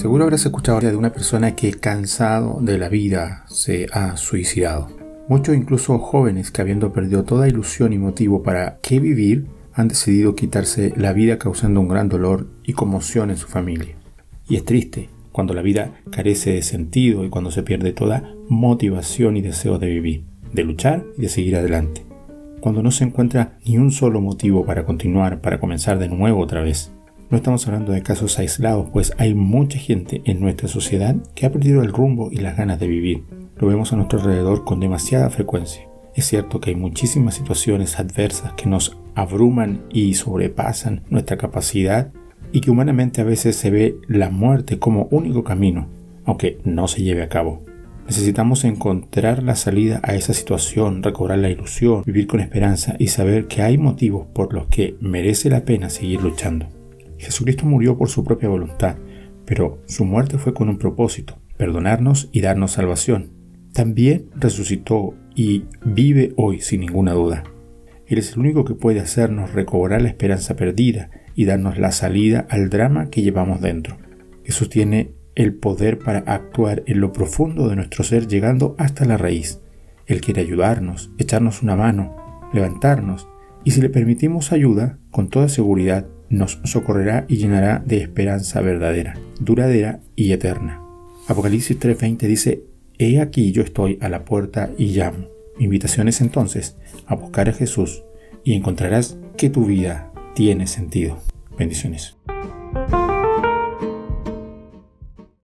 Seguro habrás escuchado de una persona que cansado de la vida se ha suicidado. Muchos incluso jóvenes que habiendo perdido toda ilusión y motivo para qué vivir, han decidido quitarse la vida causando un gran dolor y conmoción en su familia. Y es triste cuando la vida carece de sentido y cuando se pierde toda motivación y deseo de vivir, de luchar y de seguir adelante. Cuando no se encuentra ni un solo motivo para continuar, para comenzar de nuevo otra vez. No estamos hablando de casos aislados, pues hay mucha gente en nuestra sociedad que ha perdido el rumbo y las ganas de vivir. Lo vemos a nuestro alrededor con demasiada frecuencia. Es cierto que hay muchísimas situaciones adversas que nos abruman y sobrepasan nuestra capacidad y que humanamente a veces se ve la muerte como único camino, aunque no se lleve a cabo. Necesitamos encontrar la salida a esa situación, recobrar la ilusión, vivir con esperanza y saber que hay motivos por los que merece la pena seguir luchando. Jesucristo murió por su propia voluntad, pero su muerte fue con un propósito, perdonarnos y darnos salvación. También resucitó y vive hoy sin ninguna duda. Él es el único que puede hacernos recobrar la esperanza perdida y darnos la salida al drama que llevamos dentro. Jesús tiene el poder para actuar en lo profundo de nuestro ser llegando hasta la raíz. Él quiere ayudarnos, echarnos una mano, levantarnos, y si le permitimos ayuda, con toda seguridad nos socorrerá y llenará de esperanza verdadera, duradera y eterna. Apocalipsis 3:20 dice, He aquí yo estoy a la puerta y llamo. Mi invitación es entonces a buscar a Jesús y encontrarás que tu vida tiene sentido. Bendiciones.